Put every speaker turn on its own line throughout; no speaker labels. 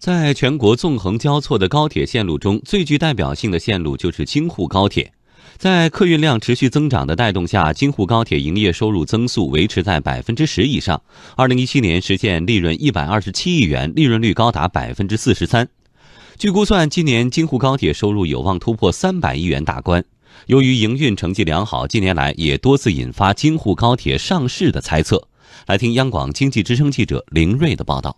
在全国纵横交错的高铁线路中，最具代表性的线路就是京沪高铁。在客运量持续增长的带动下，京沪高铁营业收入增速维持在百分之十以上。二零一七年实现利润一百二十七亿元，利润率高达百分之四十三。据估算，今年京沪高铁收入有望突破三百亿元大关。由于营运成绩良好，近年来也多次引发京沪高铁上市的猜测。来听央广经济之声记者林瑞的报道。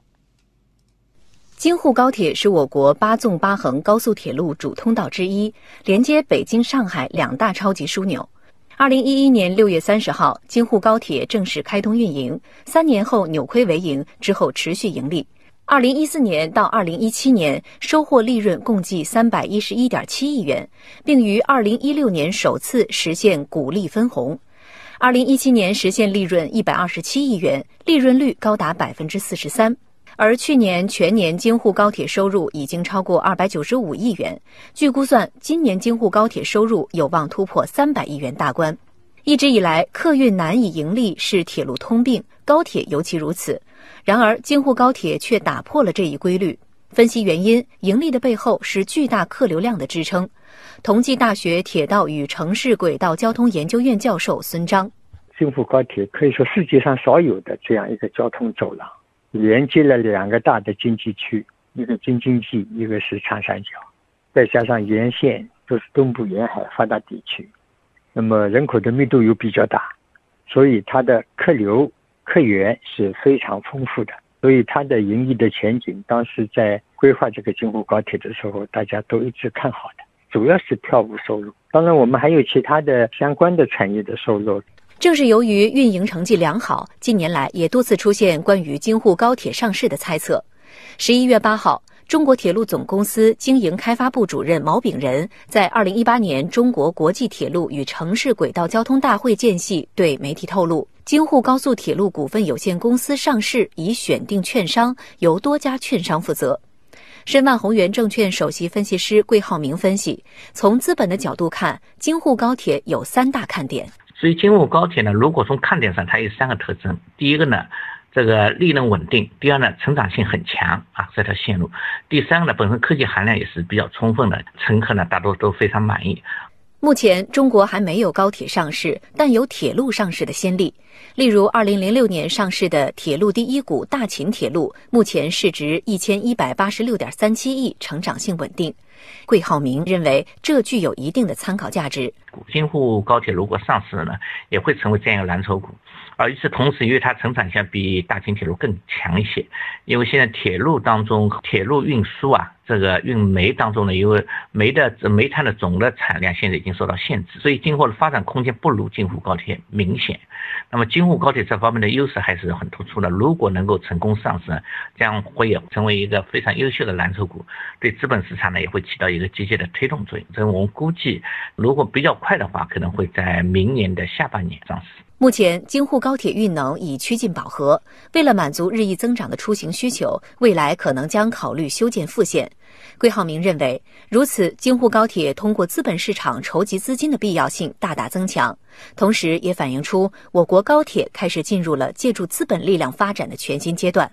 京沪高铁是我国八纵八横高速铁路主通道之一，连接北京、上海两大超级枢纽。二零一一年六月三十号，京沪高铁正式开通运营，三年后扭亏为盈，之后持续盈利。二零一四年到二零一七年，收获利润共计三百一十一点七亿元，并于二零一六年首次实现股利分红。二零一七年实现利润一百二十七亿元，利润率高达百分之四十三。而去年全年京沪高铁收入已经超过二百九十五亿元，据估算，今年京沪高铁收入有望突破三百亿元大关。一直以来，客运难以盈利是铁路通病，高铁尤其如此。然而，京沪高铁却打破了这一规律。分析原因，盈利的背后是巨大客流量的支撑。同济大学铁道与城市轨道交通研究院教授孙章：
京沪高铁可以说世界上少有的这样一个交通走廊。连接了两个大的经济区，一个京津冀，一个是长三角，再加上沿线都是东部沿海发达地区，那么人口的密度又比较大，所以它的客流客源是非常丰富的，所以它的盈利的前景，当时在规划这个京沪高铁的时候，大家都一直看好的，主要是票务收入，当然我们还有其他的相关的产业的收入。
正是由于运营成绩良好，近年来也多次出现关于京沪高铁上市的猜测。十一月八号，中国铁路总公司经营开发部主任毛炳仁在二零一八年中国国际铁路与城市轨道交通大会间隙对媒体透露，京沪高速铁路股份有限公司上市已选定券商，由多家券商负责。申万宏源证券首席分析师桂浩明分析，从资本的角度看，京沪高铁有三大看点。
所以京沪高铁呢，如果从看点上，它有三个特征。第一个呢，这个利润稳定；第二呢，成长性很强啊，这条线路；第三个呢，本身科技含量也是比较充分的，乘客呢大多都非常满意。
目前中国还没有高铁上市，但有铁路上市的先例。例如，二零零六年上市的铁路第一股大秦铁路，目前市值一千一百八十六点三七亿，成长性稳定。桂浩明认为，这具有一定的参考价值。
京沪高铁如果上市了呢，也会成为这样一个蓝筹股。而与此同时，因为它成长性比大秦铁路更强一些，因为现在铁路当中，铁路运输啊，这个运煤当中呢，因为煤的煤炭的总的产量现在已经受到限制，所以今后的发展空间不如京沪高铁明显。那么京沪高铁这方面的优势还是很突出的。如果能够成功上市，将会成为一个非常优秀的蓝筹股，对资本市场呢也会起到一个积极的推动作用。所以我们估计，如果比较快的话，可能会在明年的下半年上市。
目前，京沪高铁运能已趋近饱和。为了满足日益增长的出行需求，未来可能将考虑修建复线。桂浩明认为，如此，京沪高铁通过资本市场筹集资金的必要性大大增强，同时也反映出我国高铁开始进入了借助资本力量发展的全新阶段。